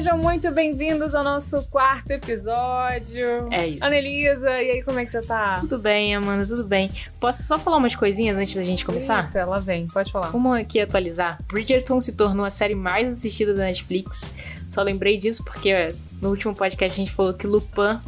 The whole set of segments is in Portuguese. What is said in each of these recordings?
Sejam muito bem-vindos ao nosso quarto episódio. É isso. Anelisa, e aí, como é que você tá? Tudo bem, Amanda, tudo bem. Posso só falar umas coisinhas antes da gente começar? Eita, lá vem, pode falar. Vamos aqui atualizar. Bridgerton se tornou a série mais assistida da Netflix. Só lembrei disso porque no último podcast a gente falou que Lupin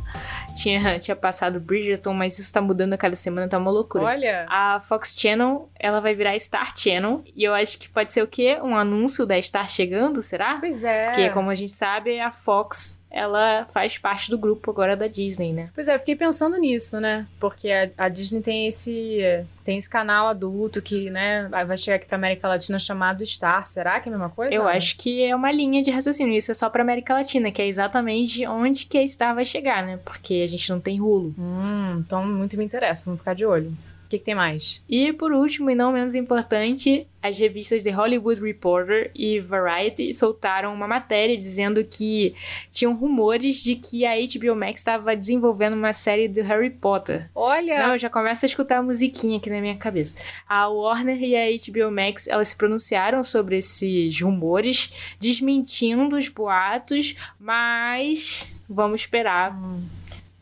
tinha, tinha passado Bridgerton, mas isso tá mudando a cada semana, tá uma loucura. Olha, A Fox Channel, ela vai virar Star Channel. E eu acho que pode ser o quê? Um anúncio da Star chegando, será? pois é. Porque, como a gente sabe, a Fox, ela faz parte do grupo agora da Disney, né? Pois é, eu fiquei pensando nisso, né? Porque a, a Disney tem esse tem esse canal adulto que, né, vai chegar aqui pra América Latina chamado Star. Será que é a mesma coisa? Eu acho que é uma linha de raciocínio. Isso é só pra América Latina, que é exatamente onde que a Star vai chegar, né? Porque a gente não tem rulo. Hum, então muito me interessa, vamos ficar de olho. O que, que tem mais? E por último, e não menos importante, as revistas The Hollywood Reporter e Variety soltaram uma matéria dizendo que tinham rumores de que a HBO Max estava desenvolvendo uma série do Harry Potter. Olha, Não, eu já começo a escutar a musiquinha aqui na minha cabeça. A Warner e a HBO Max, elas se pronunciaram sobre esses rumores, desmentindo os boatos, mas vamos esperar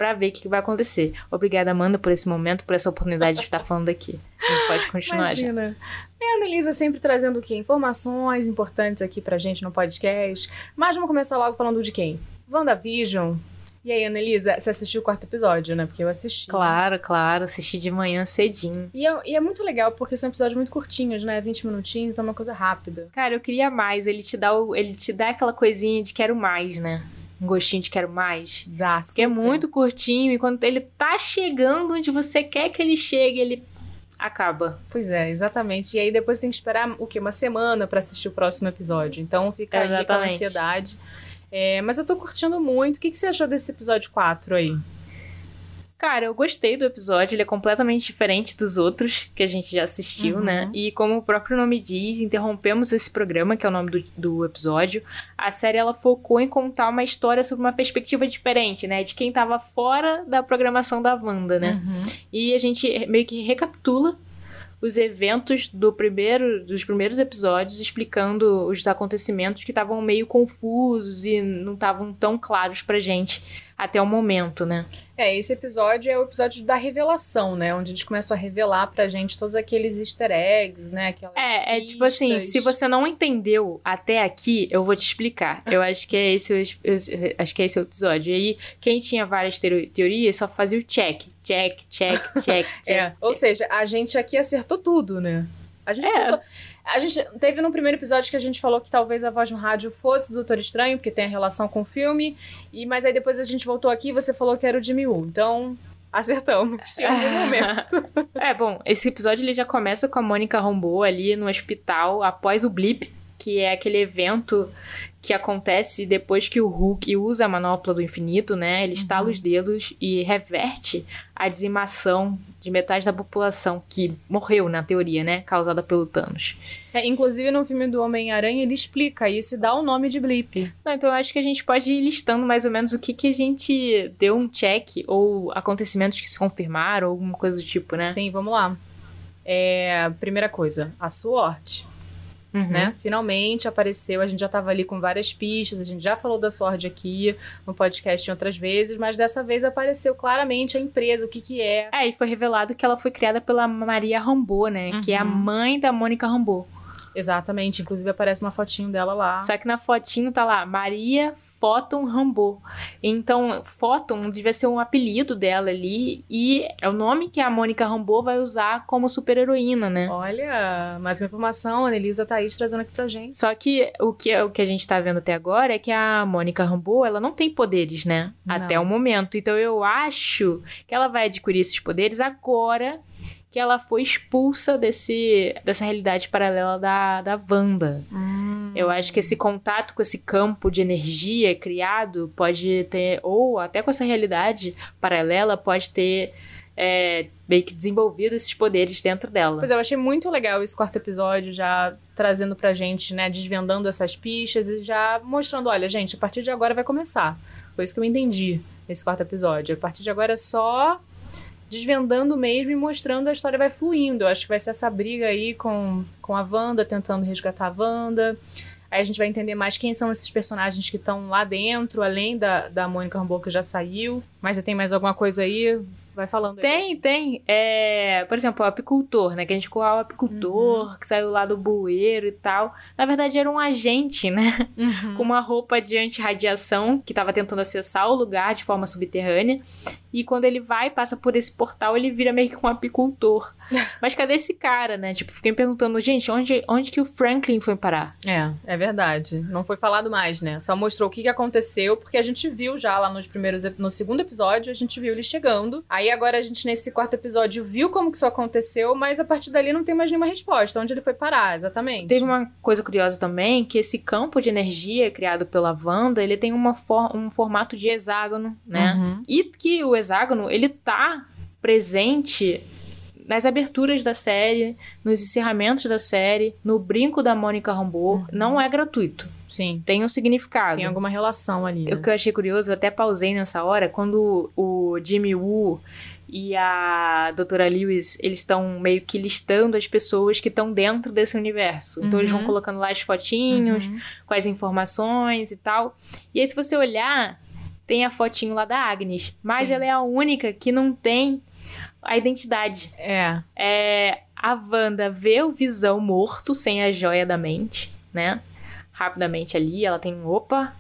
pra ver o que que vai acontecer. Obrigada, Amanda, por esse momento, por essa oportunidade de estar falando aqui. A gente pode continuar já. Imagina. É a Annelisa sempre trazendo o quê? Informações importantes aqui pra gente no podcast. Mas vamos começar logo falando de quem? WandaVision. E aí, Annelisa, você assistiu o quarto episódio, né? Porque eu assisti. Claro, claro, assisti de manhã cedinho. E é, e é muito legal porque são episódios muito curtinhos, né? 20 minutinhos, então é uma coisa rápida. Cara, eu queria mais, ele te dá, o- ele te dá aquela coisinha de quero mais, né? Um gostinho de quero mais. Dá, Porque é muito curtinho e quando ele tá chegando onde você quer que ele chegue, ele acaba. Pois é, exatamente. E aí depois tem que esperar o quê? Uma semana pra assistir o próximo episódio. Então fica aí aquela Exatamente. ansiedade. É, mas eu tô curtindo muito. O que, que você achou desse episódio 4 aí? Cara, eu gostei do episódio, ele é completamente diferente dos outros que a gente já assistiu, Uhum. né? E como o próprio nome diz, interrompemos esse programa, que é o nome do, do episódio. A série ela focou em contar uma história sobre uma perspectiva diferente, né? De quem tava fora da programação da Wanda, né? Uhum. E a gente meio que recapitula os eventos do primeiro, dos primeiros episódios, explicando os acontecimentos que estavam meio confusos e não estavam tão claros pra gente até o momento, né? É, esse episódio é o episódio da revelação, né? Onde eles começam a revelar pra gente todos aqueles easter eggs, né? Aquelas É, é tipo assim, pistas. se você não entendeu até aqui, eu vou te explicar. Eu acho que é esse, esse- acho que é esse o episódio. E aí, quem tinha várias teo- teorias só fazia o check, check, check, check, check. É, ou check. seja, a gente aqui acertou tudo, né? A gente É. acertou. A gente teve no primeiro episódio que a gente falou que talvez a voz no rádio fosse do Doutor Estranho, porque tem a relação com o filme. E, mas aí depois a gente voltou aqui e você falou que era o Jimmy Woo. Então, acertamos em algum momento. É, bom, esse episódio ele já começa com a Mônica Rambeau ali no hospital após o blip, que é aquele evento que acontece depois que o Hulk usa a manopla do infinito, né? Ele estala os dedos e reverte a dizimação de metade da população que morreu, na teoria, né? Causada pelo Thanos. É, inclusive no filme do Homem-Aranha ele explica isso e dá o nome de blip. Não, então eu acho que a gente pode ir listando mais ou menos o que, que a gente deu um check ou acontecimentos que se confirmaram, ou alguma coisa do tipo, né? Sim, vamos lá. É, primeira coisa, a SWORD. Uhum. né? Finalmente apareceu, a gente já tava ali com várias pistas, a gente já falou da Sword aqui no podcast em outras vezes, mas dessa vez apareceu claramente a empresa, o que que é. É, e foi revelado que ela foi criada pela Maria Rambeau, né? Que é a Uhum. mãe da Mônica Rambeau. Exatamente, inclusive aparece uma fotinho dela lá. Só que na fotinho tá lá, Maria Photon Rambeau. Então, Photon devia ser um apelido dela ali. E é o nome que a Mônica Rambeau vai usar como super-heroína, né? Olha, mais uma informação, a Anelisa Thaís trazendo aqui pra gente. Só que o que, o que a gente tá vendo até agora é que a Mônica Rambeau, ela não tem poderes, né? Não. Até o momento. Então eu acho que ela vai adquirir esses poderes agora que ela foi expulsa desse, dessa realidade paralela da, da Wanda. Hum. Eu acho que esse contato com esse campo de energia criado pode ter, ou até com essa realidade paralela, pode ter é, meio que desenvolvido esses poderes dentro dela. Pois é, eu achei muito legal esse quarto episódio, já trazendo pra gente, né, desvendando essas pistas e já mostrando, olha, gente, a partir de agora vai começar. Foi isso que eu entendi nesse quarto episódio. A partir de agora é só desvendando mesmo e mostrando a história vai fluindo. Eu acho que vai ser essa briga aí com, com a Wanda, tentando resgatar a Wanda. Aí a gente vai entender mais quem são esses personagens que estão lá dentro, além da, da Mônica Rambeau que já saiu. Mas você tem mais alguma coisa aí? Vai falando. Tem, tem. É, por exemplo, o apicultor, né? Que a gente ficou o apicultor, que saiu lá do bueiro e tal. Na verdade, era um agente, né? Uhum. Com uma roupa de antirradiação, que tava tentando acessar o lugar de forma subterrânea. E quando ele vai, passa por esse portal, ele vira meio que um apicultor. Mas cadê esse cara, né? Tipo, fiquei perguntando, gente, onde, onde que o Franklin foi parar? É, é verdade. Não foi falado mais, né? Só mostrou o que, que aconteceu, porque a gente viu já lá nos primeiros, no segundo episódio, a gente viu ele chegando. Aí agora a gente, nesse quarto episódio, viu como que isso aconteceu, mas a partir dali não tem mais nenhuma resposta. Onde ele foi parar, exatamente. Teve uma coisa curiosa também, que esse campo de energia criado pela Wanda, ele tem uma for- um formato de hexágono, né? Uhum. E que o hexágono, ele tá presente nas aberturas da série, nos encerramentos da série, no brinco da Mônica Rambeau. Não é gratuito. Sim. Tem um significado. Tem alguma relação ali. Né? O que eu achei curioso, eu até pausei nessa hora, quando o Jimmy Woo e a doutora Lewis, eles estão meio que listando as pessoas que estão dentro desse universo. Então eles vão Uhum. colocando lá as fotinhos, Uhum. com as informações e tal. E aí se você olhar, tem a fotinho lá da Agnes, mas Sim. ela é a única que não tem a identidade. É. É, a Wanda vê o Visão morto, sem a joia da mente, né? Rapidamente ali, ela tem um opa,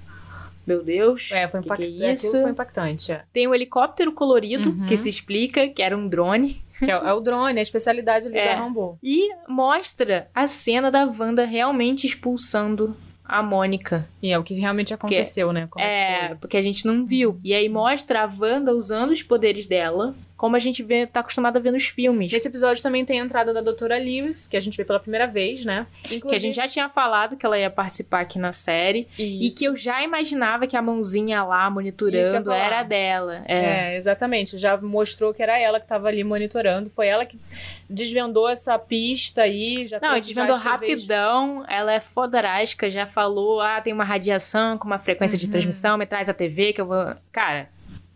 meu Deus, É, foi que que impactante. é isso? Foi impactante. É. Tem o helicóptero colorido, Uhum. que se explica que era um drone. Que é, é o drone, a especialidade ali É. da Rambo. E mostra a cena da Wanda realmente expulsando a Mônica. E é o que realmente aconteceu, né? Como É, que foi. porque a gente não viu. E aí mostra a Wanda usando os poderes dela, como a gente vê, tá acostumado a ver nos filmes. Nesse episódio também tem a entrada da Doutora Lewis, que a gente vê pela primeira vez, né? Inclusive, Que a gente já tinha falado que ela ia participar aqui na série. E Isso. que eu já imaginava que a mãozinha lá monitorando era dela. É. É, exatamente. Já mostrou que era ela que tava ali monitorando. Foi ela que desvendou essa pista aí. Já Não, desvendou rapidão. Ela é fodarástica, já falou: ah, tem uma radiação com uma frequência de Uhum. transmissão, me traz a TV que eu vou. Cara,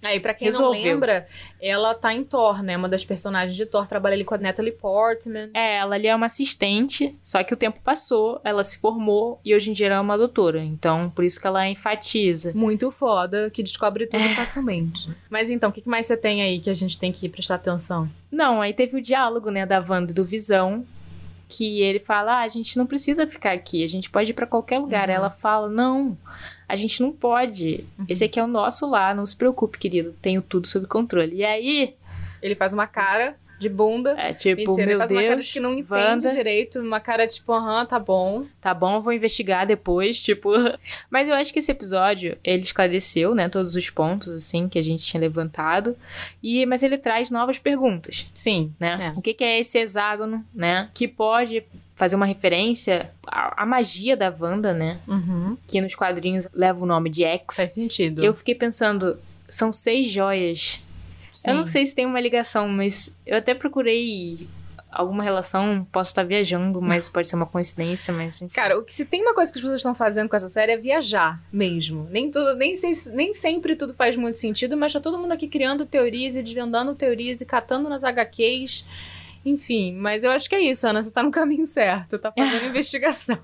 Aí, pra quem Resolveu. não lembra, ela tá em Thor, né? Uma das personagens de Thor. Trabalha ali com a Natalie Portman. é, ela ali é uma assistente, só que o tempo passou, ela se formou e hoje em dia ela é uma doutora. Então, por isso que ela enfatiza. Muito foda, que descobre tudo É. facilmente. Mas então, o que mais você tem aí que a gente tem que prestar atenção? Não, aí teve o diálogo, né, da Wanda e do Visão, que ele fala: ah, a gente não precisa ficar aqui, a gente pode ir pra qualquer lugar. Uhum. Ela fala: não, a gente não pode. Uhum. Esse aqui é o nosso lar, não se preocupe, querido, tenho tudo sob controle. E aí, Ele faz uma cara de bunda. é tipo, Mentira, ele meu faz uma cara Deus, de que não entende Wanda. direito. Uma cara tipo, aham, tá bom. tá bom, vou investigar depois, tipo. Mas eu acho que esse episódio, ele esclareceu, né, todos os pontos, assim, que a gente tinha levantado. E, mas ele traz novas perguntas. Sim, né? É. O que, que é esse hexágono, né? Que pode fazer uma referência à, à magia da Wanda, né? Uhum. Que nos quadrinhos leva o nome de X. Faz sentido. Eu fiquei pensando, são seis joias. Sim. Eu não sei se tem uma ligação, mas eu até procurei alguma relação, posso estar viajando, mas pode ser uma coincidência, mas enfim. Cara, o que se tem uma coisa que as pessoas estão fazendo com essa série é viajar mesmo. Nem tudo, nem, se- nem sempre tudo faz muito sentido, mas tá todo mundo aqui criando teorias e desvendando teorias e catando nas HQs. Enfim, mas eu acho que é isso, Ana. Você tá no caminho certo, tá fazendo investigação.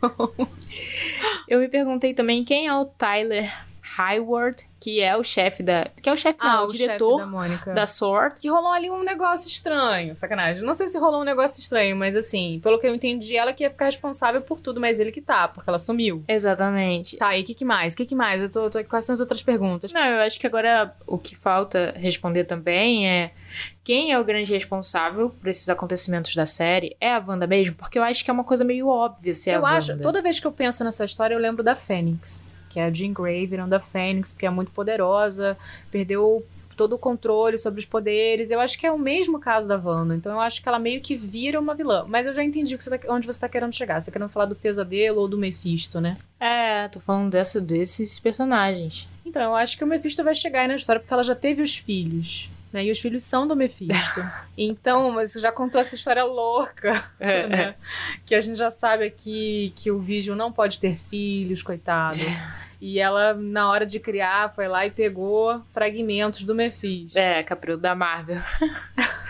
Eu me perguntei também quem é o Tyler Hayward, que é o chefe da. Que é o chefe, não, o chefe diretor da da SWORD. Que rolou ali um negócio estranho, sacanagem. Não sei se rolou um negócio estranho, mas assim, pelo que eu entendi, ela que ia ficar responsável por tudo, mas ele que tá, porque ela sumiu. Exatamente. Tá, e o que, que mais? O que, que mais? Eu tô, tô- Quais são as outras perguntas? Não, eu acho que agora o que falta responder também é quem é o grande responsável por esses acontecimentos da série? É a Wanda mesmo? Porque eu acho que é uma coisa meio óbvia se é eu a acho, Wanda. toda vez que eu penso nessa história, eu lembro da Fênix, que é a Jean Grey virando a Fênix, porque é muito poderosa, perdeu todo o controle sobre os poderes. Eu acho que é o mesmo caso da Wanda. Então eu acho que ela meio que vira uma vilã. Mas eu já entendi você tá- onde você tá querendo chegar. Você tá querendo falar do pesadelo ou do Mephisto, né? É, tô falando dessa, desses personagens. Então, eu acho que o Mephisto vai chegar aí na história porque ela já teve os filhos. Né? E os filhos são do Mephisto. então, mas você já contou essa história louca, É, né? Que a gente já sabe aqui que o Vision não pode ter filhos, coitado. E ela, na hora de criar, foi lá e pegou fragmentos do Mephisto. É, Capril da Marvel.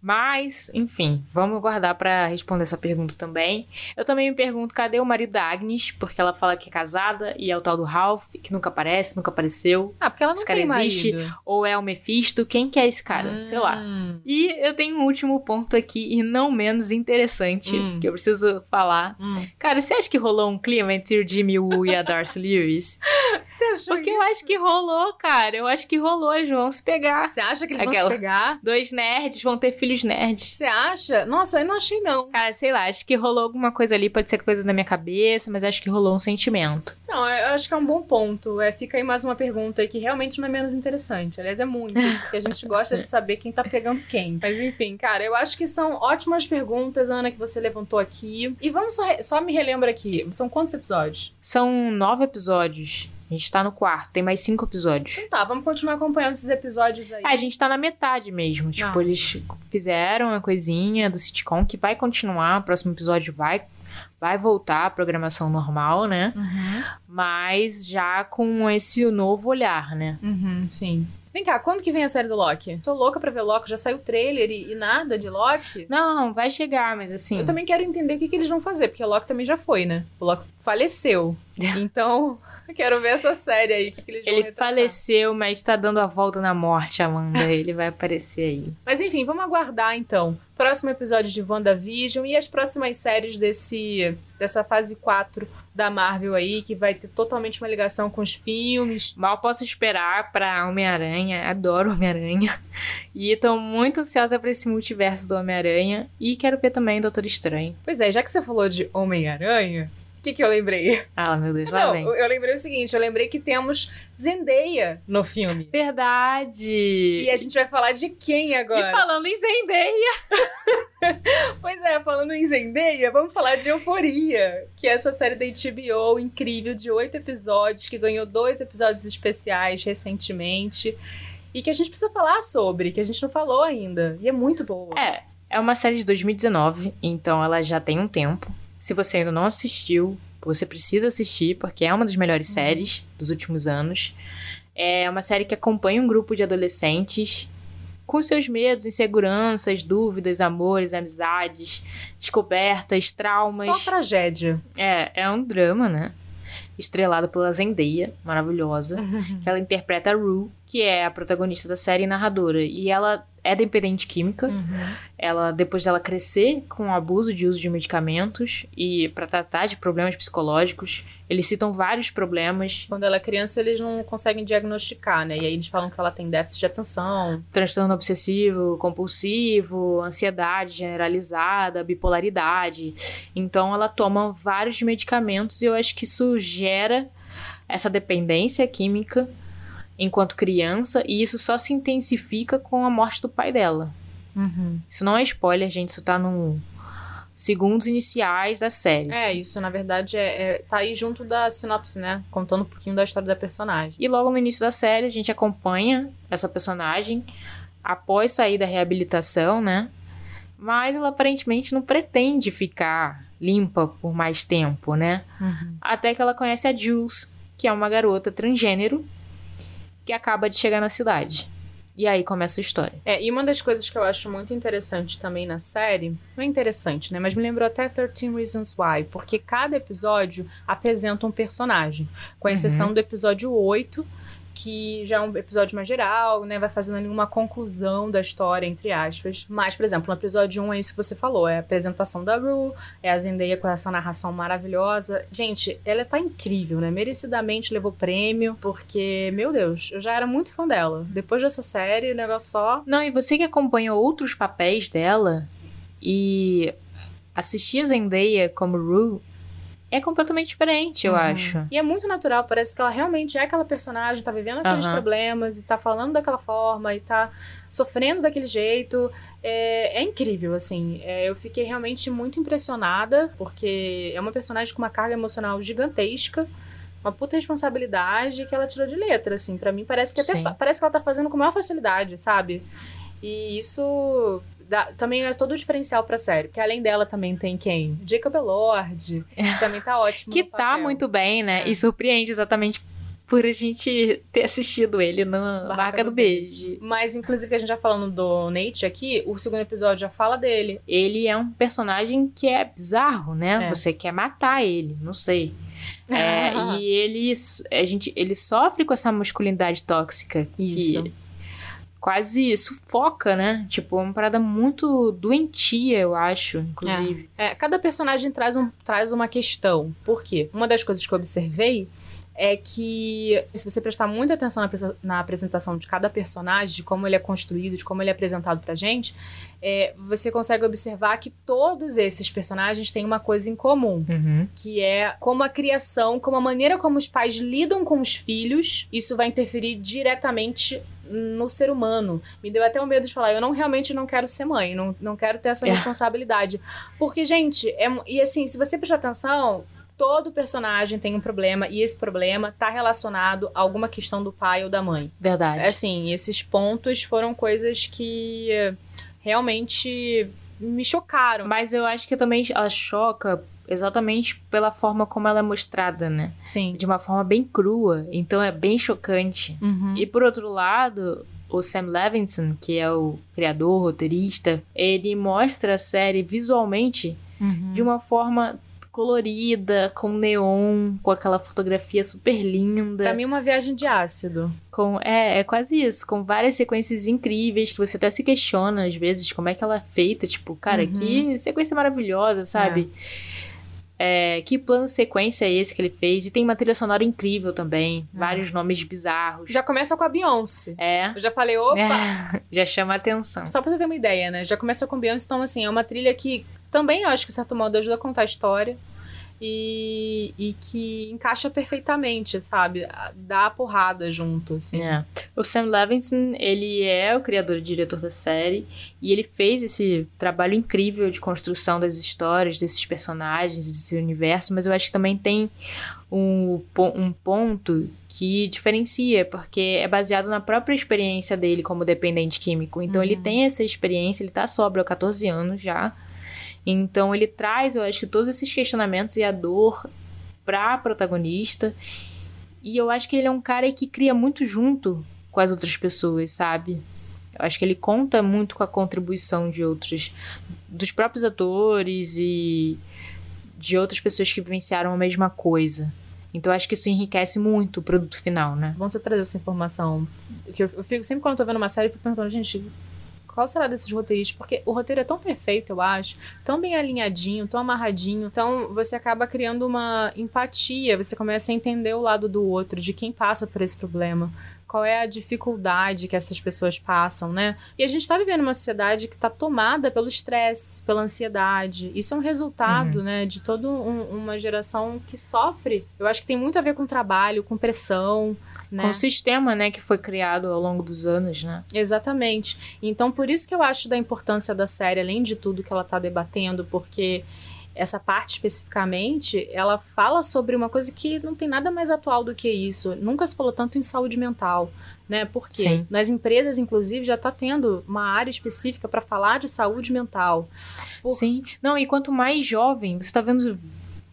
Mas, enfim, vamos guardar pra responder essa pergunta também. Eu também me pergunto cadê o marido da Agnes, porque ela fala que é casada e é o tal do Ralph, que nunca aparece, nunca apareceu. Ah, porque ela não Esse cara existe? marido. Ou é o Mephisto? Quem que é esse cara? Sei lá. Hum, E eu tenho um último ponto aqui, e não menos interessante, Hum. que eu preciso falar. hum. Cara, você acha que rolou um clima entre o Jimmy Woo e a Darcy Lewis? Você achou Porque eu isso? acho que rolou, cara. Eu acho que rolou, eles vão se pegar. Você acha que eles vão Aquela- se pegar? Dois nerds vão ter filhos nerds. Você acha? Nossa, eu não achei não. Cara, sei lá, acho que rolou alguma coisa ali, pode ser coisa da minha cabeça, mas acho que rolou um sentimento. Não, eu acho que é um bom ponto. É, fica aí mais uma pergunta aí que realmente não é menos interessante. Aliás, é muito. Porque a gente gosta de saber quem tá pegando quem. Mas enfim, cara, eu acho que são ótimas perguntas, Ana, que você levantou aqui. E vamos só, só me relembra aqui. São quantos episódios? São nove episódios. A gente tá no quarto, tem mais cinco episódios. Então tá, vamos continuar acompanhando esses episódios aí. É, a gente tá na metade mesmo. Tipo, Ah. eles fizeram a coisinha do sitcom que vai continuar. O próximo episódio vai, vai voltar à programação normal, né? Uhum. Mas já com esse novo olhar, né? Uhum, sim. Vem cá, quando que vem a série do Loki? Tô louca pra ver Loki, já saiu o trailer e, e nada de Loki. Não, vai chegar, mas assim. Eu também quero entender o que, que eles vão fazer, porque o Loki também já foi, né? O Loki faleceu. Então, quero ver essa série aí, que, que eles Ele faleceu, mas tá dando a volta na morte, Amanda. Ele vai aparecer aí. Mas enfim, vamos aguardar então. Próximo episódio de WandaVision e as próximas séries desse dessa fase 4 da Marvel aí, que vai ter totalmente uma ligação com os filmes. Mal posso esperar pra Homem-Aranha. Adoro Homem-Aranha. E tô muito ansiosa pra esse multiverso do Homem-Aranha. E quero ver também Doutor Estranho. Pois é, já que você falou de Homem-Aranha, o que, que eu lembrei? Ah, meu Deus, lá Não, vem. eu lembrei o seguinte, eu lembrei que temos Zendaya no filme. Verdade. E a gente vai falar de quem E agora? falando em Zendaya. Pois é, falando em Zendaya, vamos falar de Euforia, que é essa série da HBO incrível de oito episódios, que ganhou dois episódios especiais recentemente, e que a gente precisa falar sobre, que a gente não falou ainda, e é muito boa. É, é uma série de 2019, então ela já tem um tempo. Se você ainda não assistiu, você precisa assistir, porque é uma das melhores Uhum. séries dos últimos anos. É uma série que acompanha um grupo de adolescentes com seus medos, inseguranças, dúvidas, amores, amizades, descobertas, traumas. Só tragédia. É, é um drama, né? Estrelado pela Zendaya, maravilhosa que ela interpreta a Rue, que é a protagonista da série e narradora. E ela é dependente química. Uhum. Ela, depois dela crescer com o abuso de uso de medicamentos e para tratar de problemas psicológicos, eles citam vários problemas, Quando ela é criança, eles não conseguem diagnosticar, né? E aí eles falam que ela tem déficit de atenção. transtorno obsessivo, compulsivo, ansiedade generalizada, bipolaridade. Então ela toma vários medicamentos e eu acho que isso gera essa dependência química enquanto criança e isso só se intensifica com a morte do pai dela. Isso não é spoiler, gente, isso tá no segundos iniciais da série. É, isso na verdade é, é- tá aí junto da sinopse, né? Contando um pouquinho da história da personagem. E logo no início da série a gente acompanha essa personagem após sair da reabilitação, né? Mas ela aparentemente não pretende ficar limpa por mais tempo, né? Até que ela conhece a Jules, que é uma garota transgênero que acaba de chegar na cidade. E aí começa a história. É, e uma das coisas que eu acho muito interessante também na série, não é interessante, né? Mas me lembrou até 13 Reasons Why, porque cada episódio apresenta um personagem. Com exceção do episódio 8, que já é um episódio mais geral, né? Vai fazendo ali uma conclusão da história, entre aspas. Mas, por exemplo, no episódio 1 é isso que você falou: é a apresentação da Rue, é a Zendaya com essa narração maravilhosa. Gente, ela tá incrível, né? Merecidamente levou prêmio, porque, meu Deus, eu já era muito fã dela. Depois dessa série, o negócio só. Não, e você que acompanha outros papéis dela e assistir a Zendaya como Rue é completamente diferente, eu Uhum. acho. E é muito natural, parece que ela realmente é aquela personagem, tá vivendo aqueles Aham. problemas e tá falando daquela forma e tá sofrendo daquele jeito. É, é incrível, assim. É, eu fiquei realmente muito impressionada, porque é uma personagem com uma carga emocional gigantesca. Uma puta responsabilidade que ela tirou de letra, assim. Pra mim, parece que até Sim. fa- parece que ela tá fazendo com maior facilidade, sabe? E isso dá- também é todo o diferencial pra série. Porque além dela também tem quem? Jacob Elord. que também tá ótimo Que tá muito bem, né? É. E surpreende exatamente por a gente ter assistido ele na Barraca, Barraca do, do Beijo. Beijo. Mas, inclusive, a gente já falando do Nate aqui, o segundo episódio já fala dele. Ele é um personagem que é bizarro, né? É. Você quer matar ele, não sei. É, e ele, a gente, ele sofre com essa masculinidade tóxica. Isso. Que quase sufoca, né? Tipo, uma parada muito doentia, eu acho, inclusive. É. é, cada personagem traz, um, traz uma questão. Por quê? Uma das coisas que eu observei é que, se você prestar muita atenção na, na, apresentação de cada personagem, de como ele é construído, de como ele é apresentado pra gente, é, você consegue observar que todos esses personagens têm uma coisa em comum, uhum. que é como a criação, como a maneira como os pais lidam com os filhos, isso vai interferir diretamente no ser humano. Me deu até o um medo de falar, eu não realmente não quero ser mãe, não, não quero ter essa é. responsabilidade. Porque, gente, é, e assim, se você prestar atenção, todo personagem tem um problema e esse problema tá relacionado a alguma questão do pai ou da mãe. Verdade. Assim, esses pontos foram coisas que realmente me chocaram. Mas eu acho que também ela choca exatamente pela forma como ela é mostrada, né? Sim. De uma forma bem crua, então é bem chocante. Uhum. E por outro lado, o Sam Levinson, que é o criador, roteirista, ele mostra a série visualmente uhum. de uma forma colorida, com neon, com aquela fotografia super linda. Pra mim, uma viagem de ácido. Com, é, é quase isso, com várias sequências incríveis que você até se questiona às vezes como é que ela é feita. Tipo, cara, uhum. que sequência maravilhosa, sabe? É. É, que plano sequência é esse que ele fez? E tem uma trilha sonora incrível também. Uhum. Vários nomes bizarros. Já começa com a Beyoncé. É. Eu já falei, opa! É, já chama a atenção. Só pra você ter uma ideia, né? Já começa com a Beyoncé, então assim, é uma trilha que também acho que, de certo modo, ajuda a contar a história. E, e que encaixa perfeitamente, sabe? Dá a porrada junto, assim. É. O Sam Levinson, ele é o criador e diretor da série. E ele fez esse trabalho incrível de construção das histórias, desses personagens, desse universo. Mas eu acho que também tem um, um ponto que diferencia, porque é baseado na própria experiência dele como dependente químico. Então uhum. ele tem essa experiência, ele tá sóbrio há 14 anos já. Então ele traz, eu acho que todos esses questionamentos e a dor pra protagonista. E eu acho que ele é um cara que cria muito junto com as outras pessoas, sabe? Eu acho que ele conta muito com a contribuição de outros, dos próprios atores e de outras pessoas que vivenciaram a mesma coisa. Então acho que isso enriquece muito o produto final, né? Bom você trazer essa informação. Que eu, eu fico sempre quando eu tô vendo uma série, eu fico perguntando, gente, qual será desses roteiristas? Porque o roteiro é tão perfeito, eu acho, tão bem alinhadinho, tão amarradinho. Então você acaba criando uma empatia, você começa a entender o lado do outro, de quem passa por esse problema qual é a dificuldade que essas pessoas passam, né? E a gente está vivendo uma sociedade que está tomada pelo estresse, pela ansiedade. Isso é um resultado, uhum. né, de toda um, uma geração que sofre. Eu acho que tem muito a ver com trabalho, com pressão, né? Com o sistema, né, que foi criado ao longo dos anos, né? Exatamente. Então, por isso que eu acho da importância da série, além de tudo que ela está debatendo, porque essa parte especificamente, ela fala sobre uma coisa que não tem nada mais atual do que isso. Nunca se falou tanto em saúde mental, né? Porque Sim. nas empresas, inclusive, já está tendo uma área específica para falar de saúde mental. Por... Sim. Não, e quanto mais jovem, você está vendo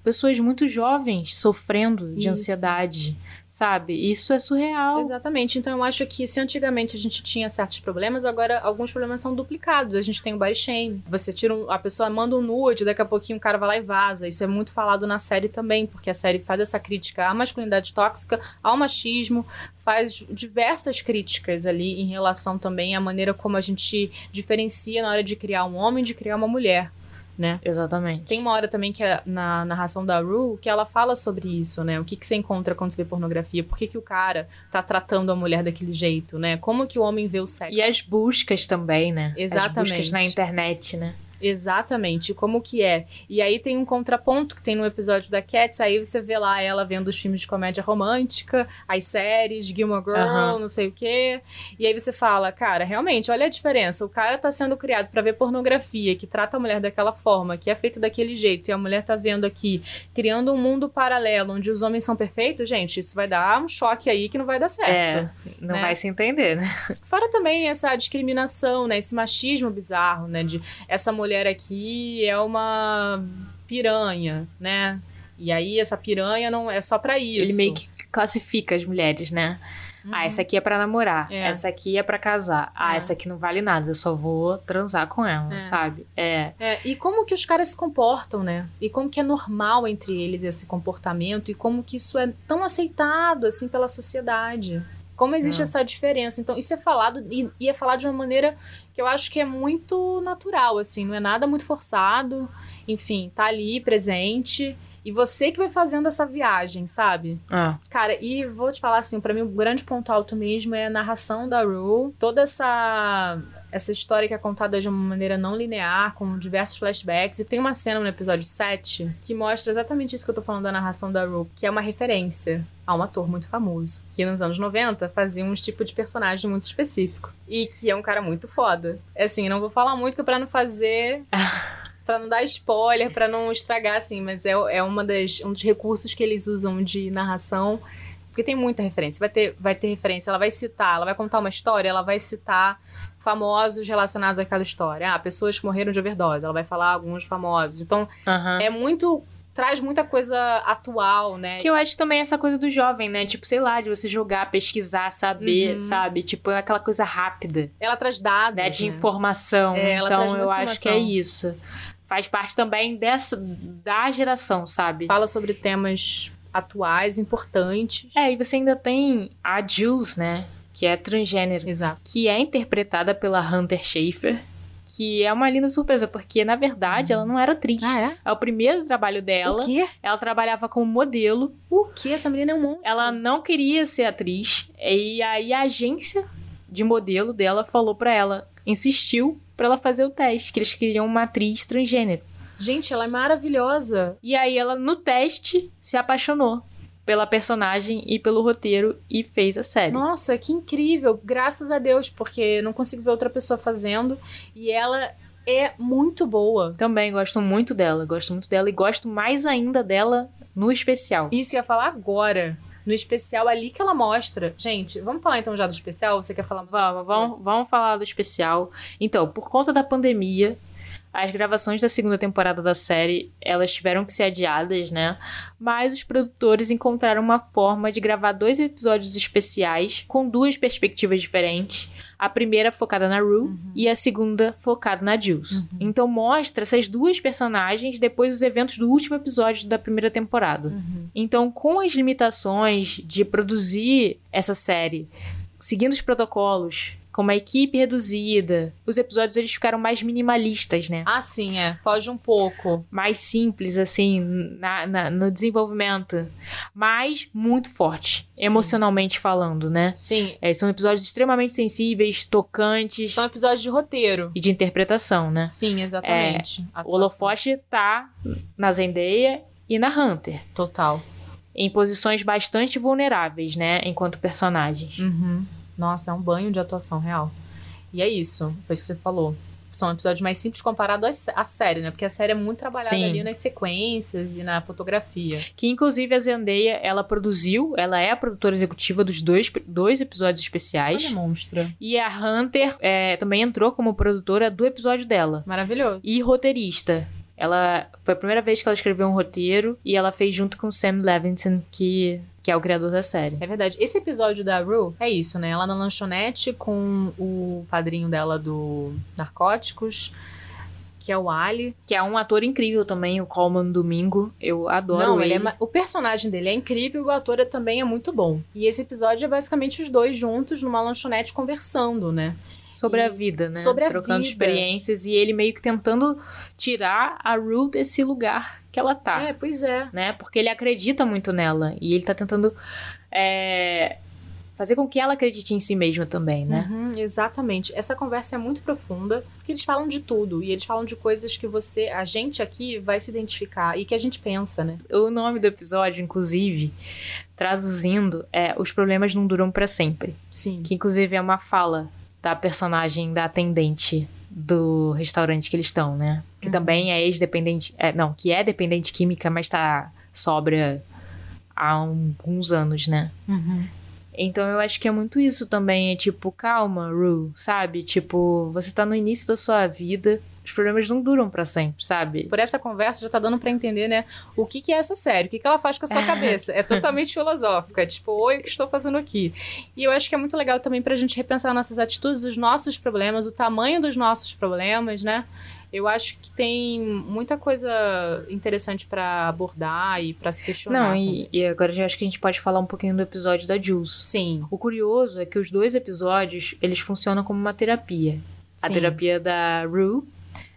pessoas muito jovens sofrendo de Isso. ansiedade, sabe? Isso é surreal. Exatamente. Então eu acho que se antigamente a gente tinha certos problemas, agora alguns problemas são duplicados. A gente tem o body shame. Você tira um, a pessoa manda um nude, daqui a pouquinho o cara vai lá e vaza. Isso é muito falado na série também, porque a série faz essa crítica à masculinidade tóxica, ao machismo, faz diversas críticas ali em relação também à maneira como a gente diferencia na hora de criar um homem de criar uma mulher né? Exatamente. Tem uma hora também que é na narração da Rue que ela fala sobre isso, né? O que, que você encontra quando você vê pornografia? Por que, que o cara tá tratando a mulher daquele jeito, né? Como que o homem vê o sexo? E as buscas também, né? Exatamente. As buscas na internet, né? Exatamente, como que é. E aí tem um contraponto que tem no episódio da Cats, aí você vê lá ela vendo os filmes de comédia romântica, as séries, Gilmore Girl, uhum. não sei o quê. E aí você fala, cara, realmente, olha a diferença. O cara tá sendo criado para ver pornografia, que trata a mulher daquela forma, que é feito daquele jeito, e a mulher tá vendo aqui, criando um mundo paralelo onde os homens são perfeitos, gente, isso vai dar um choque aí que não vai dar certo. É, não né? vai se entender, né? Fora também essa discriminação, né? Esse machismo bizarro, né? De essa mulher mulher aqui é uma piranha, né? E aí essa piranha não é só para isso. Ele meio que classifica as mulheres, né? Ah, essa aqui é pra namorar. É. Essa aqui é pra casar. Ah, É. essa aqui não vale nada. Eu só vou transar com ela, É. sabe? É. É, e como que os caras se comportam, né? E como que é normal entre eles esse comportamento e como que isso é tão aceitado assim pela sociedade. Como existe É. essa diferença. Então, isso é falado e, e é falado de uma maneira que eu acho que é muito natural, assim, não é nada muito forçado. Enfim, tá ali presente. E você que vai fazendo essa viagem, sabe? Ah, Cara, e vou te falar assim, pra mim o grande ponto alto mesmo é a narração da Rue, toda essa essa história que é contada de uma maneira não linear, com diversos flashbacks, e tem uma cena no episódio 7 que mostra exatamente isso que eu tô falando da narração da Rue, que é uma referência a um ator muito famoso, que nos anos 90 fazia um tipo de personagem muito específico, e que é um cara muito foda. É assim, não vou falar muito pra não fazer Pra não dar spoiler, pra não estragar, assim, mas é, é uma das, um dos recursos que eles usam de narração, porque tem muita referência. Vai ter, vai ter referência, ela vai citar, ela vai contar uma história, ela vai citar famosos relacionados àquela história. Ah, pessoas que morreram de overdose, ela vai falar alguns famosos. Então, aham. é muito. Traz muita coisa atual, né? Que eu acho também essa coisa do jovem, né? Tipo, sei lá, de você jogar, pesquisar, saber, Uhum. sabe? Tipo, aquela coisa rápida, Ela traz dados. né? De né? informação. É, ela traz então, eu muita acho que é informação. isso. Faz parte também dessa, da geração, sabe? Fala sobre temas atuais, importantes. É, e você ainda tem a Jules, né? Que é transgênero. Exato. que é interpretada pela Hunter Schafer, que é uma linda surpresa, porque na verdade ela não era atriz. Ah, é? É o primeiro trabalho dela. O quê? Ela trabalhava como modelo. O quê? Essa menina é um monstro. Ela não queria ser atriz. E aí a agência de modelo dela falou pra ela, insistiu pra ela fazer o teste, que eles queriam uma atriz transgênero. Gente, ela é maravilhosa. E aí ela no teste se apaixonou pela personagem e pelo roteiro e fez a série. Nossa, que incrível. Graças a Deus, porque não consigo ver outra pessoa fazendo. E ela é muito boa. Também gosto muito dela, gosto muito dela e gosto mais ainda dela no especial. Isso que eu ia falar agora. No especial ali que ela mostra. Gente, vamos falar então já do especial? Você quer falar Vamos, vamos, vamos falar do especial. Então, por conta da pandemia, as gravações da segunda temporada da série, elas tiveram que ser adiadas, né? Mas os produtores encontraram uma forma de gravar dois episódios especiais com duas perspectivas diferentes. A primeira focada na Rue e a segunda focada na Jules. Então mostra essas duas personagens depois dos eventos do último episódio da primeira temporada. Uhum. Então, com as limitações de produzir essa série, seguindo os protocolos, com uma equipe reduzida, os episódios eles ficaram mais minimalistas, né? Ah, sim, é. Foge um pouco. Mais simples, assim, na, na- no desenvolvimento. Mas muito forte, Sim. emocionalmente falando, né? Sim. É, são episódios extremamente sensíveis, tocantes São episódios de roteiro. e de interpretação, né? Sim, exatamente. O Atuação. holofote tá na Zendaya e na Hunter. Total. Em posições bastante vulneráveis, né? Enquanto personagens. Uhum. Nossa, é um banho de atuação real. E é isso, foi isso que você falou. São episódios mais simples comparado à sé- à série, né? Porque a série é muito trabalhada Sim. ali nas sequências e na fotografia. Que inclusive a Zendaya, ela produziu, ela é a produtora executiva dos dois, dois episódios especiais. Olha, monstra. E a Hunter é, também entrou como produtora do episódio dela. Maravilhoso. E roteirista. Ela foi a primeira vez que ela escreveu um roteiro e ela fez junto com o Sam Levinson, que, que é o criador da série. É verdade. Esse episódio da Rue é isso, né? Ela na lanchonete com o padrinho dela do Narcóticos, que é o Ali. Que é um ator incrível também, o Coleman Domingo. Eu adoro Não, ele. ele é o personagem dele é incrível e o ator é- também é muito bom. E esse episódio é basicamente os dois juntos numa lanchonete conversando, né? Sobre E- a vida, né? sobre a Trocando vida. experiências e ele meio que tentando tirar a Rue desse lugar que ela tá. É, pois é. né? Porque ele acredita muito nela e ele tá tentando é, fazer com que ela acredite em si mesma também, né? Uhum, exatamente. Essa conversa é muito profunda, porque eles falam de tudo. E eles falam de coisas que você, a gente aqui, vai se identificar e que a gente pensa, né? O nome do episódio, inclusive, traduzindo, é Os Problemas Não Duram Pra Sempre. Sim. Que inclusive é uma fala da personagem da atendente do restaurante que eles estão, né? Que Uhum. também é ex-dependente. É, não, que é dependente química, mas tá sobra há alguns anos, né? Uhum. Então eu acho que é muito isso também. É tipo, calma, Ru, sabe? Tipo, você tá no início da sua vida, Os problemas não duram para sempre, sabe? Por essa conversa já tá dando para entender, né, o que que é essa série, o que que ela faz com a sua cabeça. É totalmente filosófica, é tipo, oi, o que estou fazendo aqui? E eu acho que é muito legal também pra gente repensar nossas atitudes, os nossos problemas, o tamanho dos nossos problemas, né? Eu acho que tem muita coisa interessante para abordar e para se questionar. Não, e, e, agora eu acho que a gente pode falar um pouquinho do episódio da Jules. Sim. O curioso é que os dois episódios, eles funcionam como uma terapia. Sim. A terapia da Rue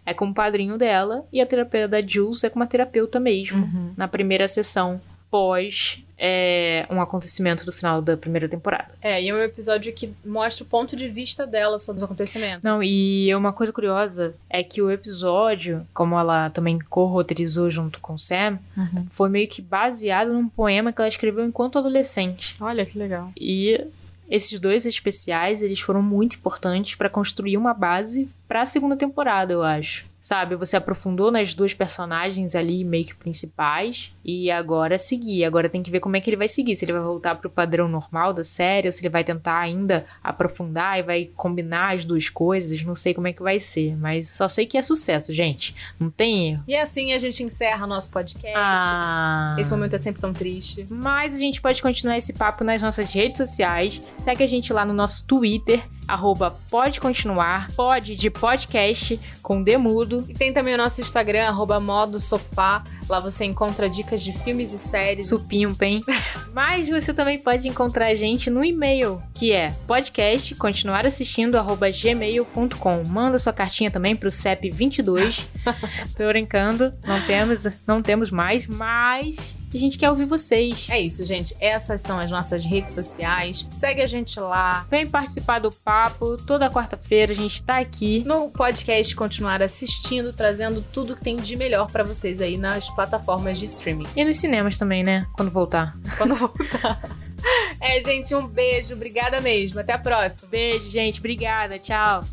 é com o padrinho dela e a terapia da Jules é com uma terapeuta mesmo, uhum. na primeira sessão pós é, um acontecimento do final da primeira temporada. É, e é um episódio que mostra o ponto de vista dela sobre os acontecimentos. Não, e uma coisa curiosa é que o episódio, como ela também co-roteirizou junto com o Sam, uhum. foi meio que baseado num poema que ela escreveu enquanto adolescente. Olha que legal. E esses dois especiais, eles foram muito importantes para construir uma base para a segunda temporada, eu acho sabe? Você aprofundou nas duas personagens ali, meio que principais, e agora seguir. Agora tem que ver como é que ele vai seguir. Se ele vai voltar pro padrão normal da série, ou se ele vai tentar ainda aprofundar e vai combinar as duas coisas. Não sei como é que vai ser, mas só sei que é sucesso, gente. Não tem erro. E assim a gente encerra nosso podcast. Ah. Esse momento é sempre tão triste. Mas a gente pode continuar esse papo nas nossas redes sociais. Segue a gente lá no nosso Twitter arroba pode continuar, pode de podcast com demudo. E tem também o nosso Instagram, arroba modo sofá. Lá você encontra dicas de filmes e séries. Supimpen. Mas você também pode encontrar a gente no e-mail, que é podcast continuar assistindo gmail.com. Manda sua cartinha também pro CEP 22. Tô brincando, não temos, não temos mais, mas a gente quer ouvir vocês. É isso, gente. Essas são as nossas redes sociais. Segue a gente lá. Vem participar do papo. Toda quarta-feira a gente tá aqui. No podcast, continuar assistindo, trazendo tudo que tem de melhor para vocês aí nas plataformas de streaming. E nos cinemas também, né? Quando voltar. Quando voltar. É, gente, um beijo. Obrigada mesmo. Até a próxima. Beijo, gente. Obrigada. Tchau.